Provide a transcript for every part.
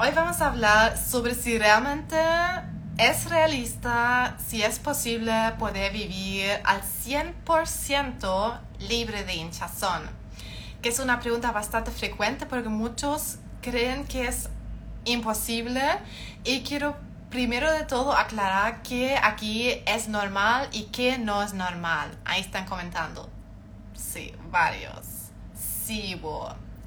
Hoy vamos a hablar sobre si realmente es realista, si es posible poder vivir al 100% libre de hinchazón, que es una pregunta bastante frecuente porque muchos creen que es imposible y quiero primero de todo aclarar que aquí es normal y que no es normal. Ahí están comentando. Sí, varios. Sí,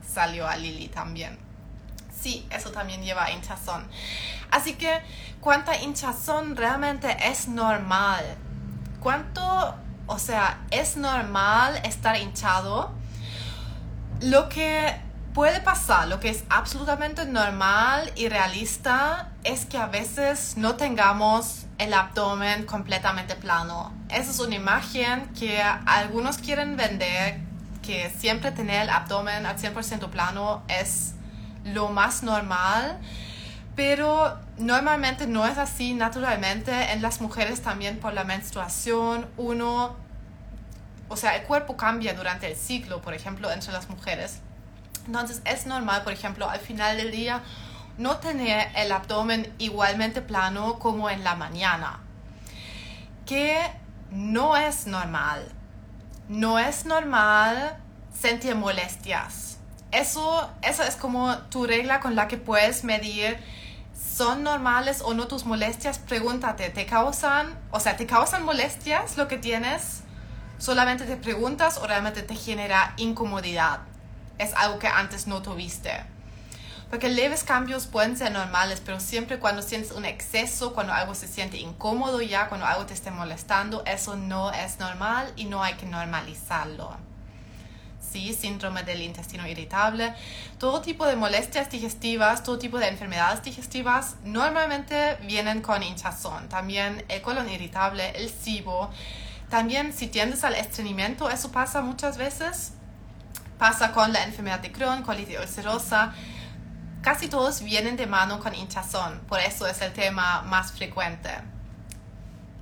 salió a Lili también sí, eso también lleva hinchazón. Así que, ¿cuánta hinchazón realmente es normal? ¿Cuánto, o sea, es normal estar hinchado? Lo que puede pasar, lo que es absolutamente normal y realista, es que a veces no tengamos el abdomen completamente plano. Esa es una imagen que algunos quieren vender, que siempre tener el abdomen al 100% plano es lo más normal, pero normalmente no es así naturalmente. En las mujeres también por la menstruación, uno, o sea, el cuerpo cambia durante el ciclo, por ejemplo, entre las mujeres. Entonces es normal, por ejemplo, al final del día no tener el abdomen igualmente plano como en la mañana, que no es normal. No es normal sentir molestias eso, eso es como tu regla con la que puedes medir son normales o no tus molestias. Pregúntate, ¿te causan, o sea, te causan molestias lo que tienes? Solamente te preguntas o realmente te genera incomodidad. Es algo que antes no tuviste. Porque leves cambios pueden ser normales, pero siempre cuando sientes un exceso, cuando algo se siente incómodo ya, cuando algo te esté molestando, eso no es normal y no hay que normalizarlo. ¿Sí? síndrome del intestino irritable, todo tipo de molestias digestivas, todo tipo de enfermedades digestivas normalmente vienen con hinchazón. También el colon irritable, el SIBO. También si tiendes al estreñimiento, eso pasa muchas veces. Pasa con la enfermedad de Crohn, colitis ulcerosa. Casi todos vienen de mano con hinchazón, por eso es el tema más frecuente.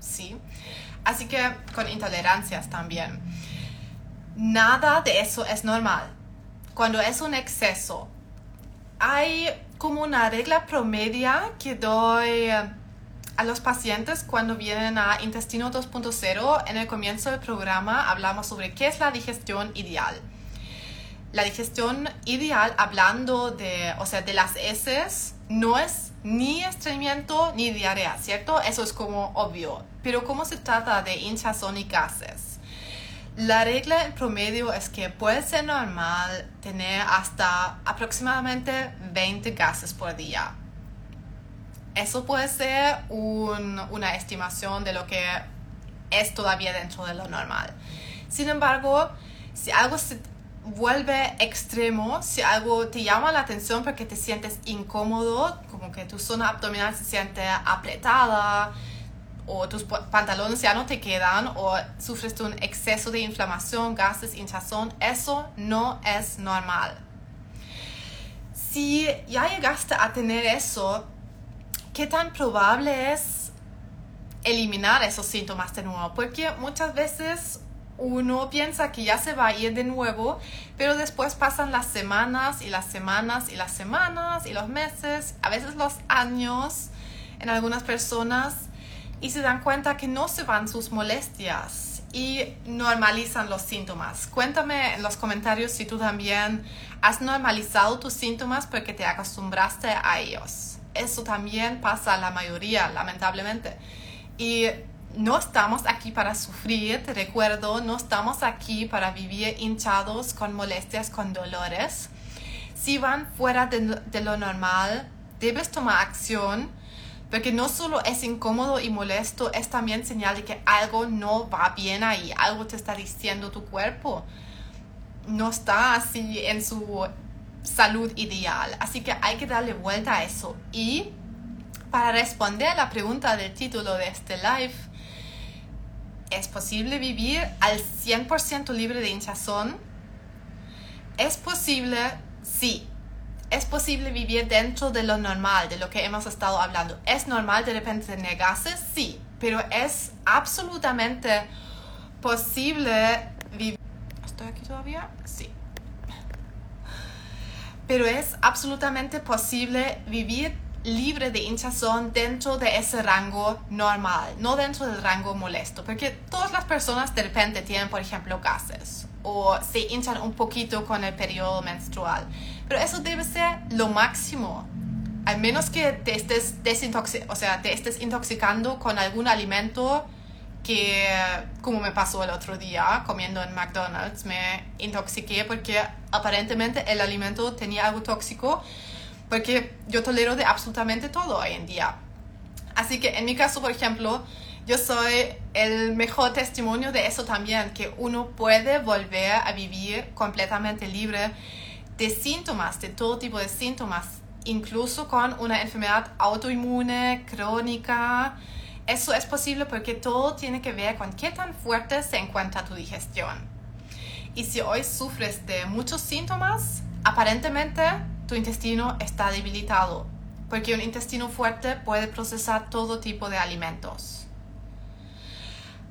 ¿Sí? Así que con intolerancias también nada de eso es normal. Cuando es un exceso, hay como una regla promedia que doy a los pacientes cuando vienen a Intestino 2.0. En el comienzo del programa hablamos sobre qué es la digestión ideal. La digestión ideal, hablando de, o sea, de las heces, no es ni estreñimiento ni diarrea, ¿cierto? Eso es como obvio. Pero ¿cómo se trata de hinchazón y gases? La regla en promedio es que puede ser normal tener hasta aproximadamente 20 gases por día. Eso puede ser una estimación de lo que es todavía dentro de lo normal. Sin embargo, si algo se vuelve extremo, si algo te llama la atención porque te sientes incómodo, como que tu zona abdominal se siente apretada, o tus pantalones ya no te quedan o sufres un exceso de inflamación, gases, hinchazón, eso no es normal. Si ya llegaste a tener eso, ¿qué tan probable es eliminar esos síntomas de nuevo? Porque muchas veces uno piensa que ya se va a ir de nuevo, pero después pasan las semanas y las semanas y las semanas y los meses, a veces los años en algunas personas y se dan cuenta que no se van sus molestias y normalizan los síntomas. Cuéntame en los comentarios si tú también has normalizado tus síntomas porque te acostumbraste a ellos. Eso también pasa a la mayoría, lamentablemente. Y no estamos aquí para sufrir, te recuerdo, no estamos aquí para vivir hinchados con molestias, con dolores. Si van fuera de, de lo normal, debes tomar acción porque no solo es incómodo y molesto, es también señal de que algo no va bien ahí, algo te está diciendo tu cuerpo. No está así en su salud ideal. Así que hay que darle vuelta a eso. Y para responder a la pregunta del título de este live, ¿es posible vivir al 100% libre de hinchazón? ¿Es posible? Sí, es posible vivir dentro de lo normal, de lo que hemos estado hablando. ¿Es normal de repente tener gases? Sí, pero es absolutamente posible vivir... ¿Estoy aquí todavía? Sí. pero es absolutamente posible vivir libre de hinchazón dentro de ese rango normal, no dentro del rango molesto, porque todas las personas de repente tienen, por ejemplo, gases o se hinchan un poquito con el periodo menstrual, pero eso debe ser lo máximo. Al menos que te estés, o sea, te estés intoxicando con algún alimento que, como me pasó el otro día comiendo en McDonald's, me intoxiqué porque aparentemente el alimento tenía algo tóxico porque yo tolero de absolutamente todo hoy en día. Así que en mi caso, por ejemplo, yo soy el mejor testimonio de eso también, que uno puede volver a vivir completamente libre de síntomas, de todo tipo de síntomas, incluso con una enfermedad autoinmune, crónica. Eso es posible porque todo tiene que ver con qué tan fuerte se encuentra tu digestión. Y si hoy sufres de muchos síntomas, aparentemente tu intestino está debilitado, porque un intestino fuerte puede procesar todo tipo de alimentos.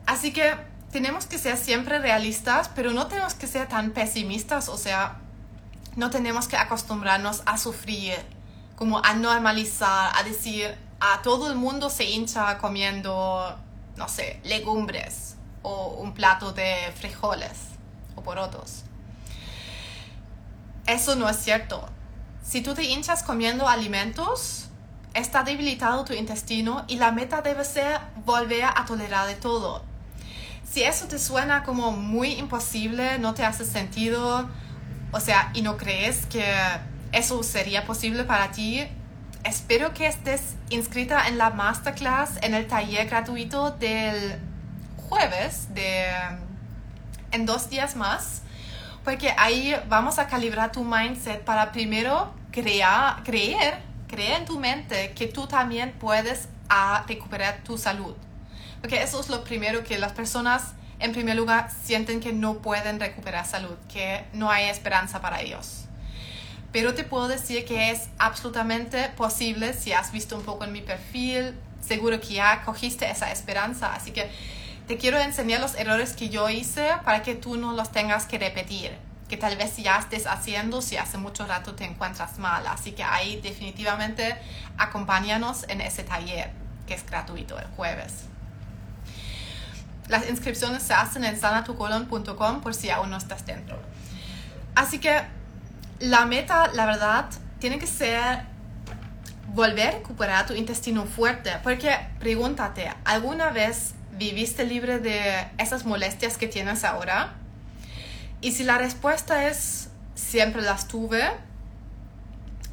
Así que tenemos que ser siempre realistas, pero no tenemos que ser tan pesimistas, o sea, no tenemos que acostumbrarnos a sufrir, como a normalizar, a decir, a todo el mundo se hincha comiendo, no sé, legumbres o un plato de frijoles o porotos. Eso no es cierto. Si tú te hinchas comiendo alimentos, está debilitado tu intestino y la meta debe ser volver a tolerar de todo. Si eso te suena como muy imposible, no te hace sentido, o sea, y no crees que eso sería posible para ti, espero que estés inscrita en la masterclass, en el taller gratuito del jueves, de, en dos días más porque ahí vamos a calibrar tu mindset para primero crear, creer, creer en tu mente que tú también puedes a recuperar tu salud. Porque eso es lo primero que las personas en primer lugar sienten que no pueden recuperar salud, que no hay esperanza para ellos. Pero te puedo decir que es absolutamente posible si has visto un poco en mi perfil, seguro que ya cogiste esa esperanza, así que te quiero enseñar los errores que yo hice para que tú no los tengas que repetir, que tal vez ya estés haciendo si hace mucho rato te encuentras mal. Así que ahí definitivamente acompáñanos en ese taller que es gratuito el jueves. Las inscripciones se hacen en sanatucolon.com por si aún no estás dentro. Así que la meta, la verdad, tiene que ser volver a recuperar tu intestino fuerte. Porque pregúntate, ¿alguna vez ¿viviste libre de esas molestias que tienes ahora? Y si la respuesta es siempre las tuve,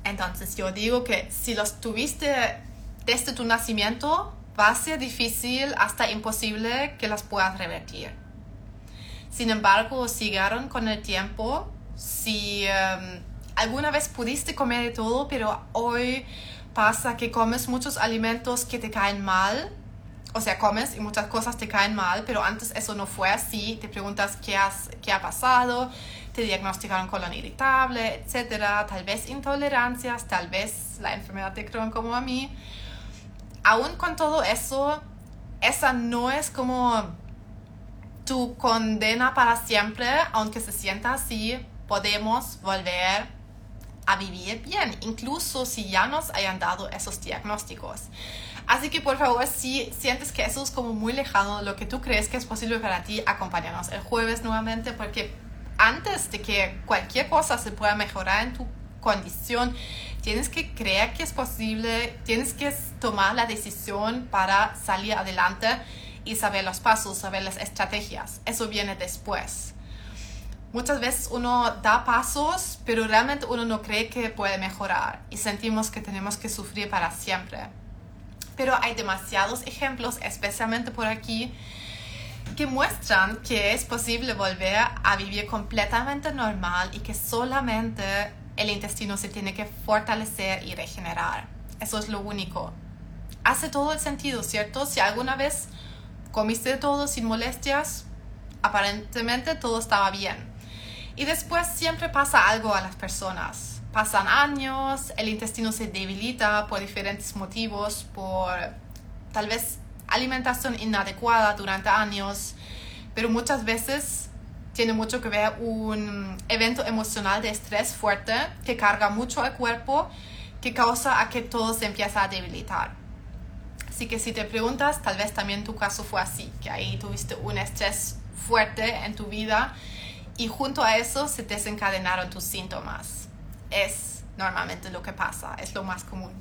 entonces yo digo que si los tuviste desde tu nacimiento, va a ser difícil hasta imposible que las puedas revertir. Sin embargo, siguieron con el tiempo. Si em, alguna vez pudiste comer de todo, pero hoy pasa que comes muchos alimentos que te caen mal, o sea, comes y muchas cosas te caen mal, pero antes eso no fue así. Te preguntas qué, has, qué ha pasado, te diagnosticaron colon irritable, etcétera, tal vez intolerancias, tal vez la enfermedad de Crohn como a mí. Aún con todo eso, esa no es como tu condena para siempre, aunque se sienta así, podemos volver a vivir bien, incluso si ya nos hayan dado esos diagnósticos. Así que por favor, si sientes que eso es como muy lejano lo que tú crees que es posible para ti, acompáñanos el jueves nuevamente porque antes de que cualquier cosa se pueda mejorar en tu condición, tienes que creer que es posible, tienes que tomar la decisión para salir adelante y saber los pasos, saber las estrategias. Eso viene después. Muchas veces uno da pasos, pero realmente uno no cree que puede mejorar y sentimos que tenemos que sufrir para siempre pero hay demasiados ejemplos, especialmente por aquí, que muestran que es posible volver a vivir completamente normal y que solamente el intestino se tiene que fortalecer y regenerar. Eso es lo único. Hace todo el sentido, ¿cierto? Si alguna vez comiste todo sin molestias, aparentemente todo estaba bien. Y después siempre pasa algo a las personas pasan años, el intestino se debilita por diferentes motivos, por tal vez alimentación inadecuada durante años, pero muchas veces tiene mucho que ver un evento emocional de estrés fuerte que carga mucho al cuerpo, que causa a que todo se empiece a debilitar. Así que si te preguntas, tal vez también tu caso fue así, que ahí tuviste un estrés fuerte en tu vida y junto a eso se desencadenaron tus síntomas. Es normalmente lo que pasa, es lo más común.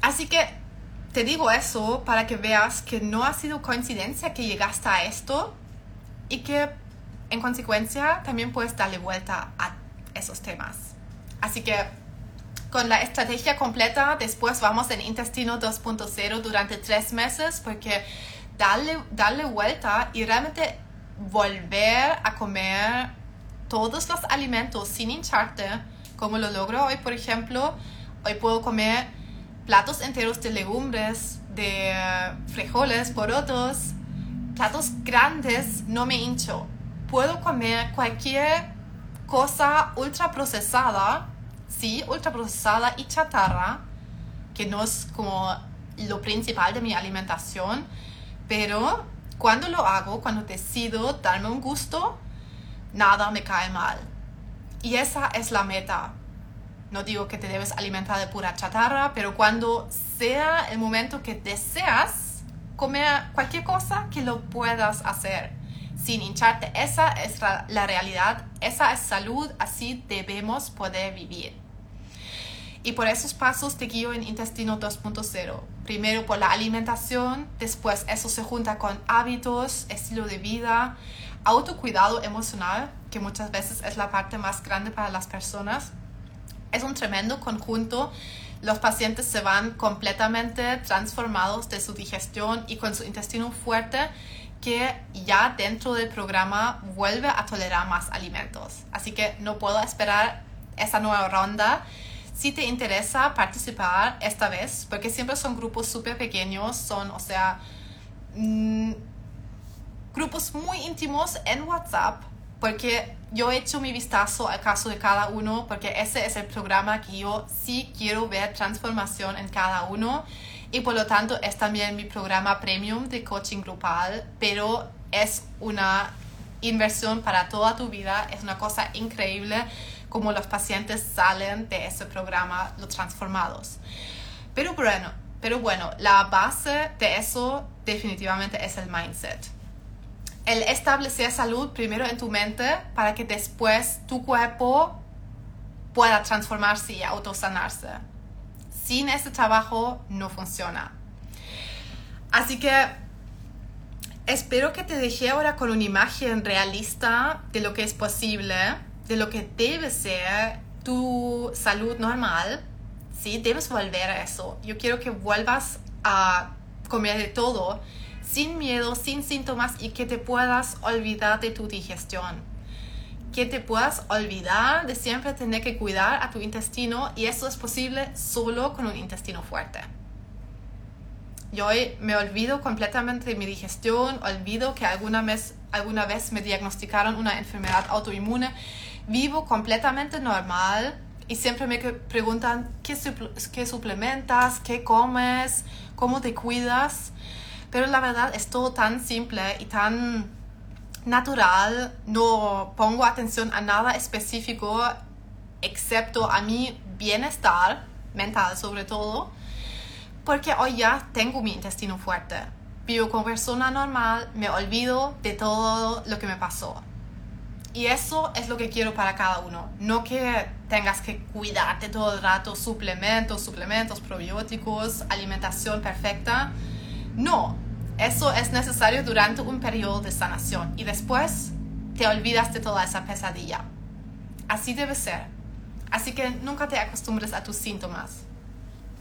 Así que te digo eso para que veas que no ha sido coincidencia que llegaste a esto y que en consecuencia también puedes darle vuelta a esos temas. Así que con la estrategia completa, después vamos en intestino 2.0 durante tres meses porque darle, darle vuelta y realmente volver a comer todos los alimentos sin hincharte, como lo logro hoy, por ejemplo, hoy puedo comer platos enteros de legumbres, de frijoles, porotos, platos grandes, no me hincho. Puedo comer cualquier cosa ultra procesada, sí, ultra procesada y chatarra, que no es como lo principal de mi alimentación, pero cuando lo hago, cuando decido darme un gusto, nada me cae mal. Y esa es la meta. No digo que te debes alimentar de pura chatarra, pero cuando sea el momento que deseas comer cualquier cosa, que lo puedas hacer sin hincharte. Esa es la realidad, esa es salud, así debemos poder vivir. Y por esos pasos te guío en intestino 2.0. Primero por la alimentación, después eso se junta con hábitos, estilo de vida, autocuidado emocional, que muchas veces es la parte más grande para las personas es un tremendo conjunto. Los pacientes se van completamente transformados de su digestión y con su intestino fuerte que ya dentro del programa vuelve a tolerar más alimentos. Así que no puedo esperar esa nueva ronda. Si te interesa participar esta vez, porque siempre son grupos súper pequeños, son, o sea, mm, grupos muy íntimos en WhatsApp, porque yo he hecho mi vistazo al caso de cada uno, porque ese es el programa que yo sí quiero ver transformación en cada uno. Y por lo tanto es también mi programa premium de coaching grupal, pero es una inversión para toda tu vida. Es una cosa increíble como los pacientes salen de ese programa los transformados. Pero bueno, pero bueno, la base de eso definitivamente es el mindset el establecer salud primero en tu mente para que después tu cuerpo pueda transformarse y autosanarse. Sin ese trabajo no funciona. Así que espero que te dejé ahora con una imagen realista de lo que es posible, de lo que debe ser tu salud normal. Sí, debes volver a eso. Yo quiero que vuelvas a comer de todo sin miedo, sin síntomas y que te puedas olvidar de tu digestión. Que te puedas olvidar de siempre tener que cuidar a tu intestino y eso es posible solo con un intestino fuerte. Yo hoy me olvido completamente de mi digestión, olvido que alguna vez, alguna vez me diagnosticaron una enfermedad autoinmune, vivo completamente normal y siempre me preguntan qué, qué suplementas, qué comes, cómo te cuidas. Pero la verdad es todo tan simple y tan natural. No pongo atención a nada específico excepto a mi bienestar mental sobre todo. Porque hoy ya tengo mi intestino fuerte. Vivo como persona normal, me olvido de todo lo que me pasó. Y eso es lo que quiero para cada uno. No que tengas que cuidarte todo el rato, suplementos, suplementos, probióticos, alimentación perfecta. No, eso es necesario durante un periodo de sanación y después te olvidas de toda esa pesadilla. Así debe ser. Así que nunca te acostumbres a tus síntomas.